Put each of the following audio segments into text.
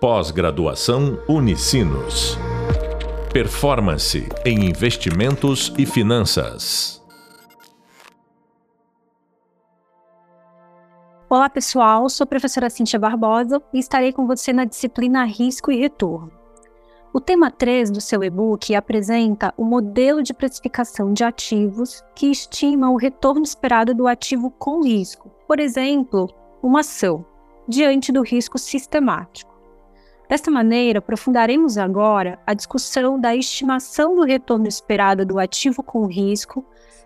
Pós-graduação Unicinos. Performance em investimentos e finanças. Olá, pessoal. Sou a professora Cíntia Barbosa e estarei com você na disciplina Risco e Retorno. O tema 3 do seu e-book apresenta o modelo de precificação de ativos que estima o retorno esperado do ativo com risco, por exemplo, uma ação, diante do risco sistemático. Desta maneira, aprofundaremos agora a discussão da estimação do retorno esperado do ativo com risco,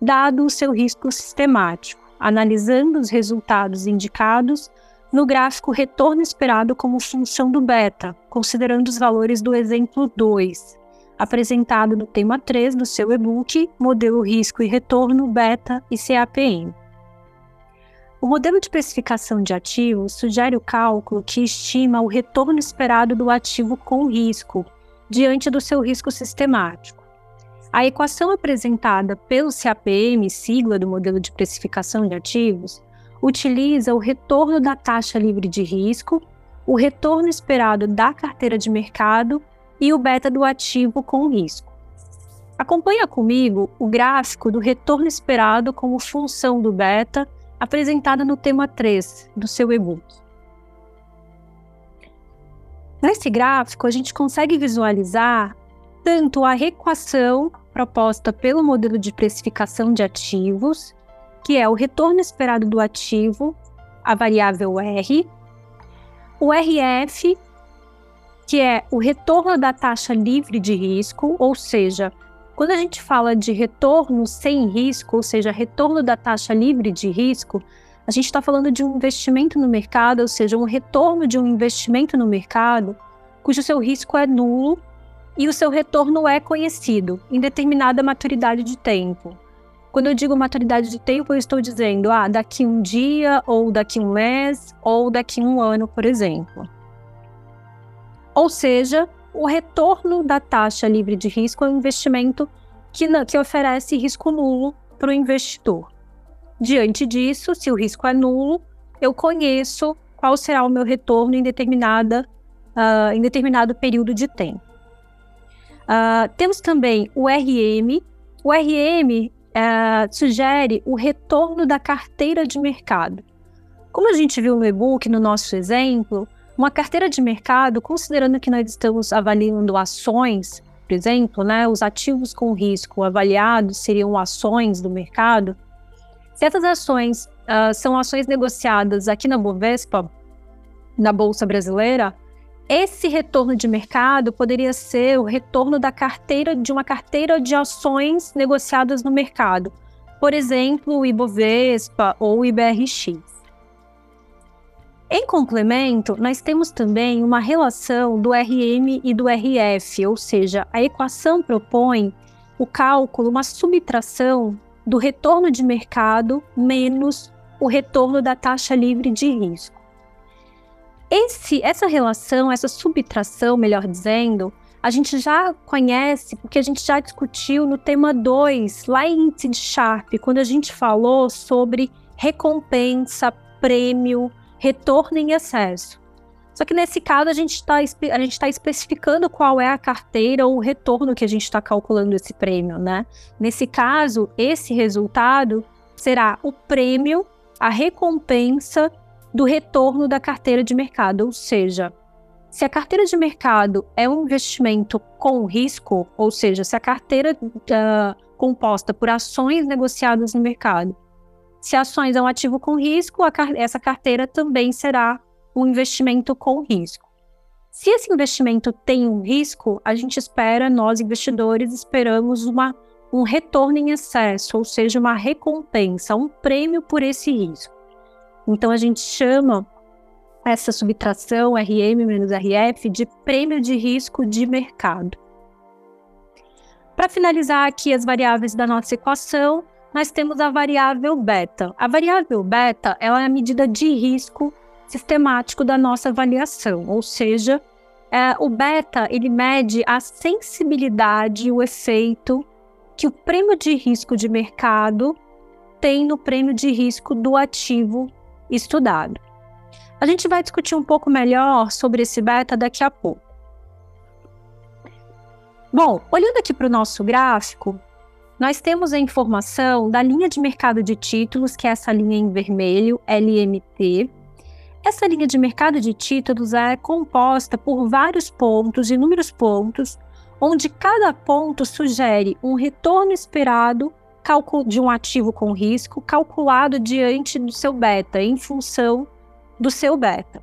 dado o seu risco sistemático, analisando os resultados indicados no gráfico retorno esperado como função do beta, considerando os valores do exemplo 2, apresentado no tema 3 do seu e-book Modelo Risco e Retorno Beta e CAPM. O modelo de precificação de ativos sugere o cálculo que estima o retorno esperado do ativo com risco, diante do seu risco sistemático. A equação apresentada pelo CAPM, sigla do modelo de precificação de ativos, utiliza o retorno da taxa livre de risco, o retorno esperado da carteira de mercado e o beta do ativo com risco. Acompanha comigo o gráfico do retorno esperado como função do beta apresentada no tema 3 do seu e-book. Nesse gráfico, a gente consegue visualizar tanto a equação proposta pelo modelo de precificação de ativos, que é o retorno esperado do ativo, a variável R, o RF, que é o retorno da taxa livre de risco, ou seja, quando a gente fala de retorno sem risco, ou seja, retorno da taxa livre de risco, a gente está falando de um investimento no mercado, ou seja, um retorno de um investimento no mercado cujo seu risco é nulo e o seu retorno é conhecido em determinada maturidade de tempo. Quando eu digo maturidade de tempo, eu estou dizendo, ah, daqui um dia, ou daqui um mês, ou daqui um ano, por exemplo. Ou seja, o retorno da taxa livre de risco é um investimento que, que oferece risco nulo para o investidor. Diante disso, se o risco é nulo, eu conheço qual será o meu retorno em, determinada, uh, em determinado período de tempo. Uh, temos também o RM. O RM uh, ah, sugere o retorno da carteira de mercado. Como a gente viu no e-book, no nosso exemplo, uma carteira de mercado, considerando que nós estamos avaliando ações, por exemplo, né, os ativos com risco avaliados seriam ações do mercado. Se essas ações uh, são ações negociadas aqui na Bovespa, na Bolsa Brasileira, esse retorno de mercado poderia ser o retorno da carteira de uma carteira de ações negociadas no mercado, por exemplo, o Ibovespa ou o IBRX. Em complemento, nós temos também uma relação do RM e do RF, ou seja, a equação propõe o cálculo, uma subtração do retorno de mercado menos o retorno da taxa livre de risco. Esse, essa relação, essa subtração, melhor dizendo, a gente já conhece porque a gente já discutiu no tema 2, lá em de Sharp, quando a gente falou sobre recompensa, prêmio, retorno em excesso. Só que nesse caso a gente está a gente tá especificando qual é a carteira ou o retorno que a gente está calculando esse prêmio, né? Nesse caso, esse resultado será o prêmio, a recompensa do retorno da carteira de mercado, ou seja, se a carteira de mercado é um investimento com risco, ou seja, se a carteira uh, composta por ações negociadas no mercado se ações é um ativo com risco, essa carteira também será um investimento com risco. Se esse investimento tem um risco, a gente espera, nós investidores, esperamos uma, um retorno em excesso, ou seja, uma recompensa, um prêmio por esse risco. Então a gente chama essa subtração RM menos RF de prêmio de risco de mercado. Para finalizar aqui as variáveis da nossa equação, nós temos a variável beta. A variável beta ela é a medida de risco sistemático da nossa avaliação, ou seja, é, o beta ele mede a sensibilidade, o efeito que o prêmio de risco de mercado tem no prêmio de risco do ativo estudado. A gente vai discutir um pouco melhor sobre esse beta daqui a pouco. Bom, olhando aqui para o nosso gráfico, nós temos a informação da linha de mercado de títulos, que é essa linha em vermelho, LMT. Essa linha de mercado de títulos é composta por vários pontos, inúmeros pontos, onde cada ponto sugere um retorno esperado de um ativo com risco calculado diante do seu beta, em função do seu beta.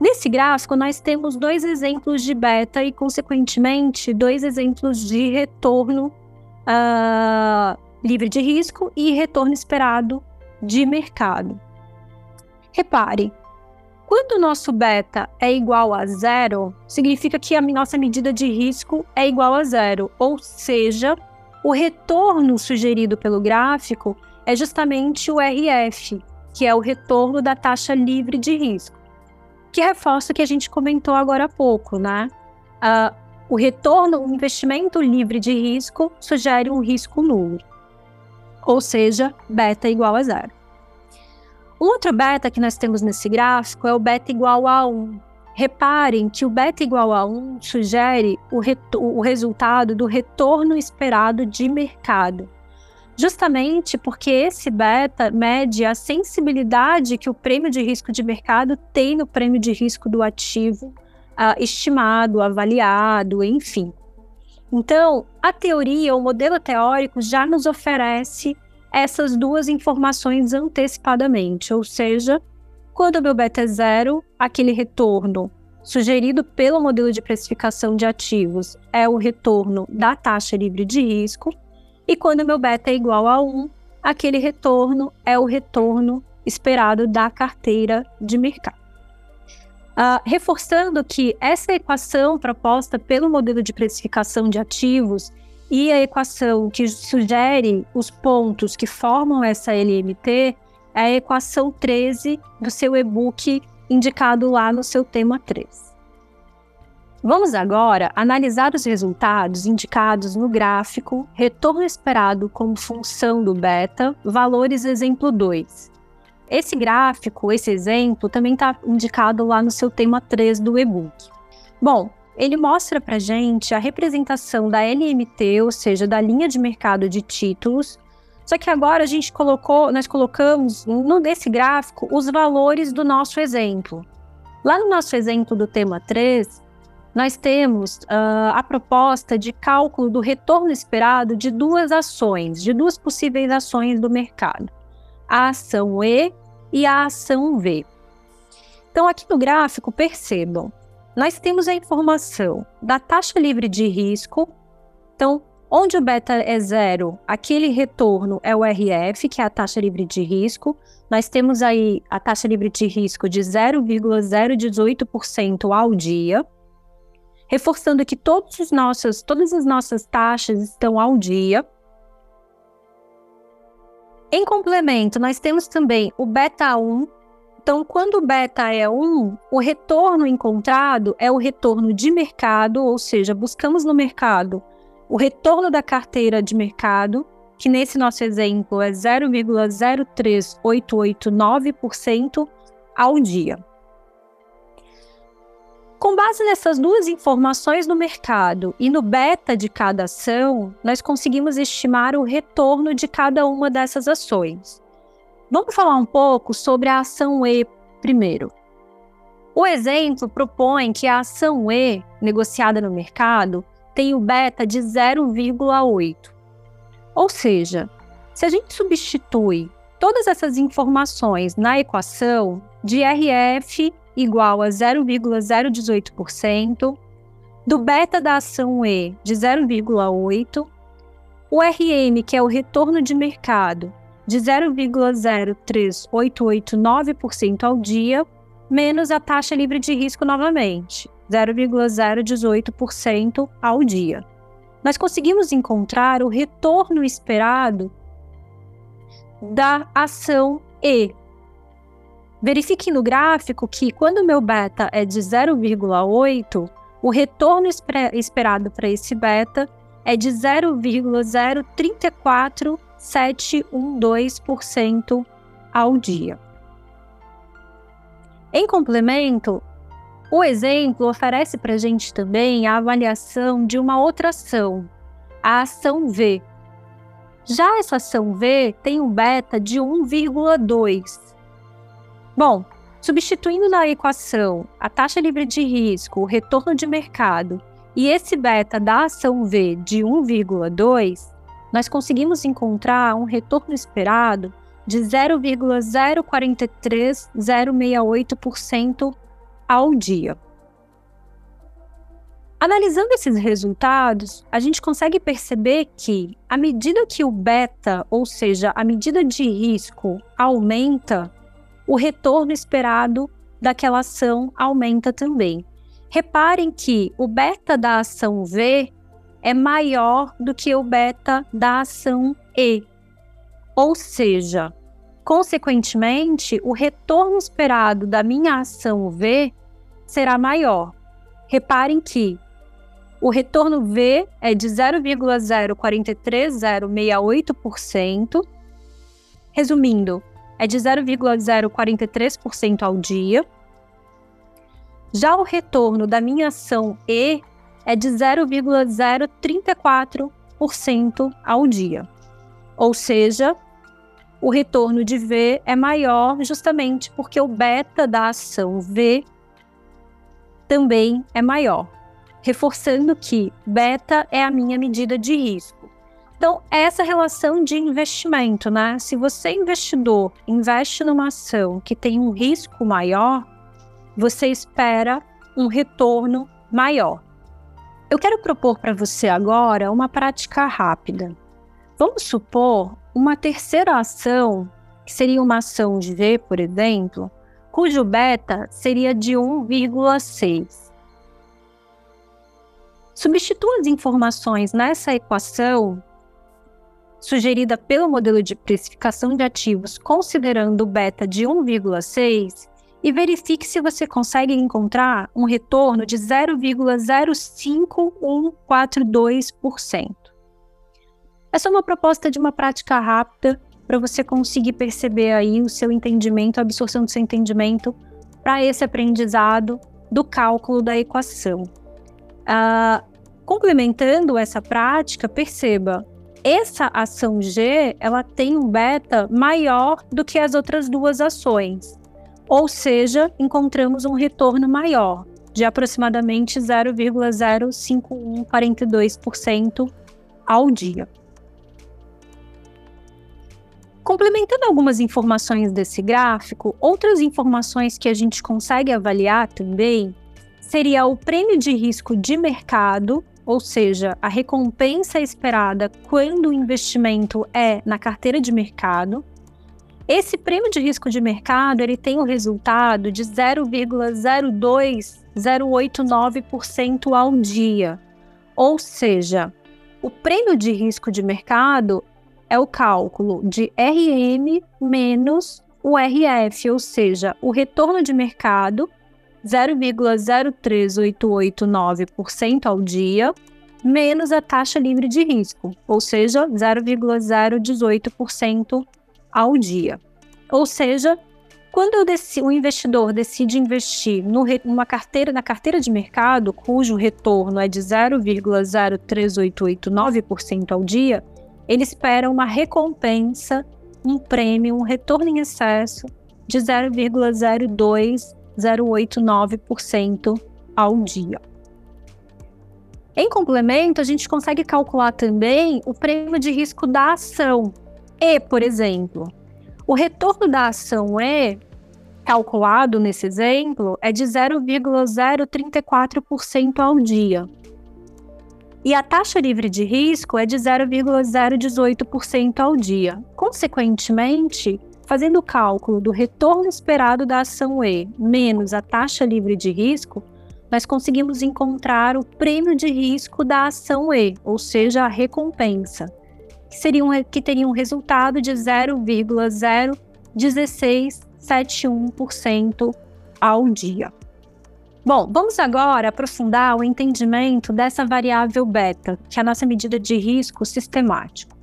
Nesse gráfico, nós temos dois exemplos de beta e, consequentemente, dois exemplos de retorno uh, livre de risco e retorno esperado de mercado. Repare, quando o nosso beta é igual a zero, significa que a nossa medida de risco é igual a zero, ou seja, o retorno sugerido pelo gráfico é justamente o RF, que é o retorno da taxa livre de risco, que reforça o que a gente comentou agora há pouco, né? Uh, o retorno, o investimento livre de risco sugere um risco nulo, ou seja, beta igual a zero. Um outro beta que nós temos nesse gráfico é o beta igual a 1. Reparem que o beta igual a 1 sugere o, o resultado do retorno esperado de mercado. Justamente porque esse beta mede a sensibilidade que o prêmio de risco de mercado tem no prêmio de risco do ativo uh, estimado, avaliado, enfim. Então, a teoria, o modelo teórico já nos oferece essas duas informações antecipadamente, ou seja, quando o meu beta é zero, aquele retorno sugerido pelo modelo de precificação de ativos é o retorno da taxa livre de risco, e quando o meu beta é igual a 1, aquele retorno é o retorno esperado da carteira de mercado. Uh, reforçando que essa equação proposta pelo modelo de precificação de ativos e a equação que sugere os pontos que formam essa LMT é a equação 13 do seu e-book indicado lá no seu tema 3. Vamos agora analisar os resultados indicados no gráfico retorno esperado como função do beta, valores exemplo 2. Esse gráfico, esse exemplo, também está indicado lá no seu tema 3 do e-book. Bom, ele mostra para gente a representação da LMT, ou seja, da linha de mercado de títulos. Só que agora a gente colocou, nós colocamos no desse gráfico os valores do nosso exemplo. Lá no nosso exemplo do tema 3, nós temos uh, a proposta de cálculo do retorno esperado de duas ações, de duas possíveis ações do mercado: a ação E e a ação V. Então, aqui no gráfico, percebam, nós temos a informação da taxa livre de risco. Então, onde o beta é zero, aquele retorno é o RF, que é a taxa livre de risco. Nós temos aí a taxa livre de risco de 0,018% ao dia, reforçando que todos os nossos, todas as nossas taxas estão ao dia. Em complemento, nós temos também o beta 1, então, quando o beta é 1, o retorno encontrado é o retorno de mercado, ou seja, buscamos no mercado o retorno da carteira de mercado, que nesse nosso exemplo é 0,03889% ao dia. Com base nessas duas informações do mercado e no beta de cada ação, nós conseguimos estimar o retorno de cada uma dessas ações. Vamos falar um pouco sobre a ação E primeiro. O exemplo propõe que a ação E, negociada no mercado, tem o beta de 0,8. Ou seja, se a gente substitui todas essas informações na equação de RF igual a 0,018%, do beta da ação E de 0,8, o RM, que é o retorno de mercado, de 0,03889% ao dia, menos a taxa livre de risco novamente, 0,018% ao dia. Nós conseguimos encontrar o retorno esperado da ação E. Verifique no gráfico que quando o meu beta é de 0,8, o retorno esperado para esse beta é de 0,034 712% ao dia. Em complemento, o exemplo oferece para a gente também a avaliação de uma outra ação, a ação V. Já essa ação V tem um beta de 1,2. Bom, substituindo na equação a taxa livre de risco, o retorno de mercado e esse beta da ação V de 1,2, nós conseguimos encontrar um retorno esperado de 0,043068% ao dia. Analisando esses resultados, a gente consegue perceber que, à medida que o beta, ou seja, a medida de risco, aumenta, o retorno esperado daquela ação aumenta também. Reparem que o beta da ação V é maior do que o beta da ação E. Ou seja, consequentemente, o retorno esperado da minha ação V será maior. Reparem que o retorno V é de 0,043068%. Resumindo, é de 0,043% ao dia. Já o retorno da minha ação E é de 0,034% ao dia. Ou seja, o retorno de V é maior justamente porque o beta da ação V também é maior, reforçando que beta é a minha medida de risco. Então, essa relação de investimento, né? Se você, investidor, investe numa ação que tem um risco maior, você espera um retorno maior. Eu quero propor para você agora uma prática rápida. Vamos supor uma terceira ação, que seria uma ação V, por exemplo, cujo beta seria de 1,6. Substitua as informações nessa equação sugerida pelo modelo de precificação de ativos considerando o beta de 1,6 e verifique se você consegue encontrar um retorno de 0,05142%. Essa é uma proposta de uma prática rápida para você conseguir perceber aí o seu entendimento, a absorção do seu entendimento para esse aprendizado do cálculo da equação. Uh, complementando essa prática, perceba, essa ação G ela tem um beta maior do que as outras duas ações, ou seja, encontramos um retorno maior, de aproximadamente 0,05142% ao dia. Complementando algumas informações desse gráfico, outras informações que a gente consegue avaliar também seria o prêmio de risco de mercado, ou seja, a recompensa esperada quando o investimento é na carteira de mercado. Esse prêmio de risco de mercado ele tem o um resultado de 0,02089% ao dia. Ou seja, o prêmio de risco de mercado é o cálculo de RM menos o RF, ou seja, o retorno de mercado 0,03889% ao dia, menos a taxa livre de risco, ou seja, 0,018% ao dia. Ou seja, quando o investidor decide investir numa carteira na carteira de mercado, cujo retorno é de 0,03889% ao dia, ele espera uma recompensa, um prêmio, um retorno em excesso de 0,02089% ao dia. Em complemento, a gente consegue calcular também o prêmio de risco da ação. E, por exemplo, o retorno da ação E, calculado nesse exemplo, é de 0,034% ao dia e a taxa livre de risco é de 0,018% ao dia. Consequentemente, fazendo o cálculo do retorno esperado da ação E menos a taxa livre de risco, nós conseguimos encontrar o prêmio de risco da ação E, ou seja, a recompensa, que, seria um, que teria um resultado de 0,01671% ao dia. Bom, vamos agora aprofundar o entendimento dessa variável beta, que é a nossa medida de risco sistemático.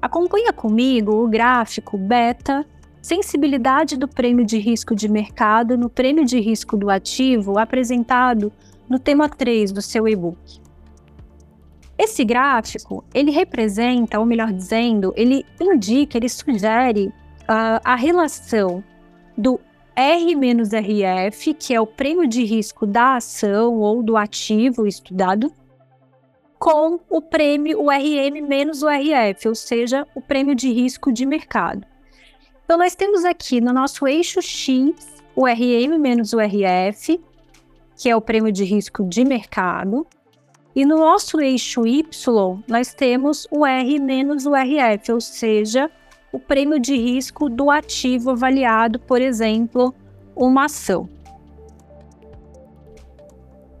Acompanha comigo o gráfico beta sensibilidade do prêmio de risco de mercado no prêmio de risco do ativo apresentado no tema 3 do seu e-book. Esse gráfico, ele representa, ou melhor dizendo, ele indica, ele sugere uh, a relação do R menos RF, que é o prêmio de risco da ação ou do ativo estudado, com o prêmio, o RM menos o RF, ou seja, o prêmio de risco de mercado. Então, nós temos aqui no nosso eixo X o RM menos o RF, que é o prêmio de risco de mercado, e no nosso eixo Y, nós temos o R menos o RF, ou seja, o prêmio de risco do ativo avaliado, por exemplo, uma ação.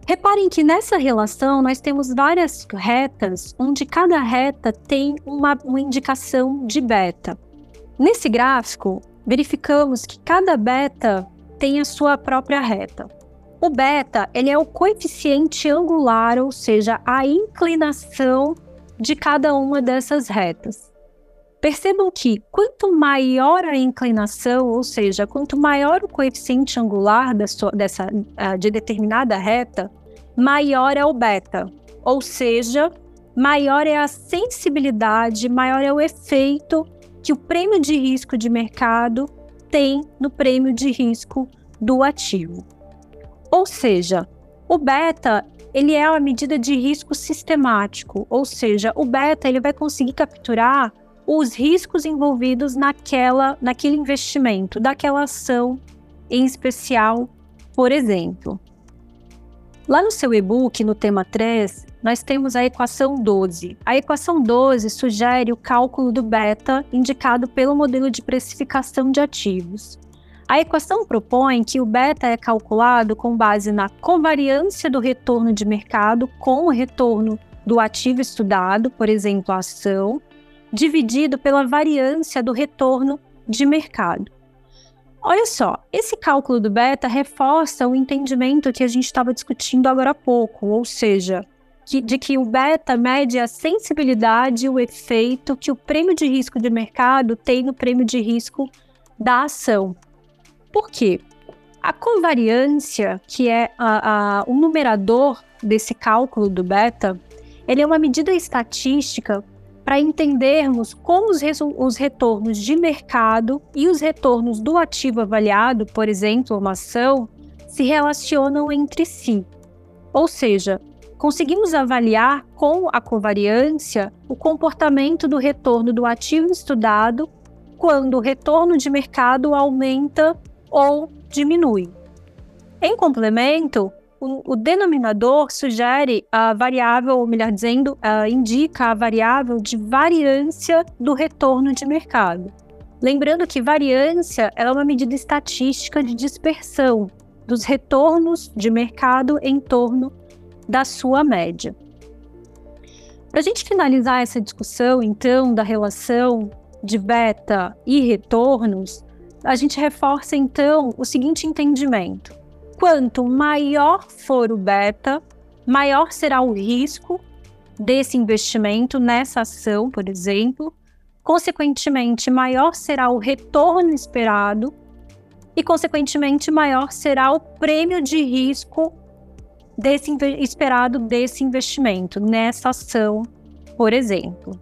Reparem que nessa relação nós temos várias retas, onde cada reta tem uma, uma indicação de beta. Nesse gráfico, verificamos que cada beta tem a sua própria reta. O beta ele é o coeficiente angular, ou seja, a inclinação de cada uma dessas retas. Percebam que quanto maior a inclinação, ou seja, quanto maior o coeficiente angular dessa, dessa, uh, de determinada reta, maior é o beta, ou seja, maior é a sensibilidade, maior é o efeito que o prêmio de risco de mercado tem no prêmio de risco do ativo. Ou seja, o beta ele é uma medida de risco sistemático, ou seja, o beta ele vai conseguir capturar os riscos envolvidos naquela, naquele investimento, daquela ação em especial, por exemplo. Lá no seu e-book, no tema 3, nós temos a equação 12. A equação 12 sugere o cálculo do beta indicado pelo modelo de precificação de ativos. A equação propõe que o beta é calculado com base na covariância do retorno de mercado com o retorno do ativo estudado, por exemplo, a ação, dividido pela variância do retorno de mercado. Olha só, esse cálculo do beta reforça o entendimento que a gente estava discutindo agora há pouco, ou seja, que, de que o beta mede a sensibilidade e o efeito que o prêmio de risco de mercado tem no prêmio de risco da ação. Por quê? A covariância, que é a, a, o numerador desse cálculo do beta, ele é uma medida estatística para entendermos como os, os, retornos de mercado e os retornos do ativo avaliado, por exemplo, uma ação, se relacionam entre si. Ou seja, conseguimos avaliar com a covariância o comportamento do retorno do ativo estudado quando o retorno de mercado aumenta ou diminui. Em complemento, o, o, denominador sugere a variável, ou melhor dizendo, uh, indica a variável de variância do retorno de mercado. Lembrando que variância é uma medida estatística de dispersão dos retornos de mercado em torno da sua média. Para a gente finalizar essa discussão, então, da relação de beta e retornos, a gente reforça então o seguinte entendimento: quanto maior for o beta, maior será o risco desse investimento nessa ação, por exemplo. Consequentemente, maior será o retorno esperado e, consequentemente, maior será o prêmio de risco desse, esperado desse investimento nessa ação, por exemplo.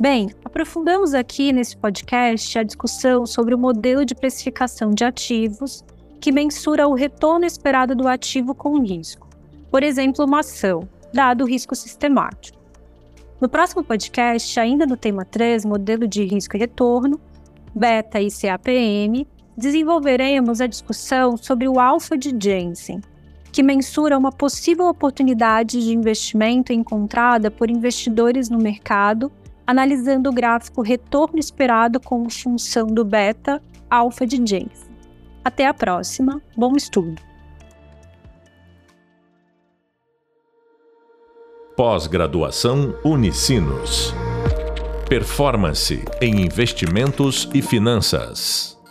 Bem, aprofundamos aqui nesse podcast a discussão sobre o modelo de precificação de ativos que mensura o retorno esperado do ativo com risco, por exemplo, uma ação, dado o risco sistemático. No próximo podcast, ainda no tema 3, modelo de risco e retorno, beta e CAPM, desenvolveremos a discussão sobre o alfa de Jensen, que mensura uma possível oportunidade de investimento encontrada por investidores no mercado analisando o gráfico retorno esperado como função do beta alfa de Jensen. Até a próxima, bom estudo! Pós-graduação Unicinos. Performance em investimentos e finanças.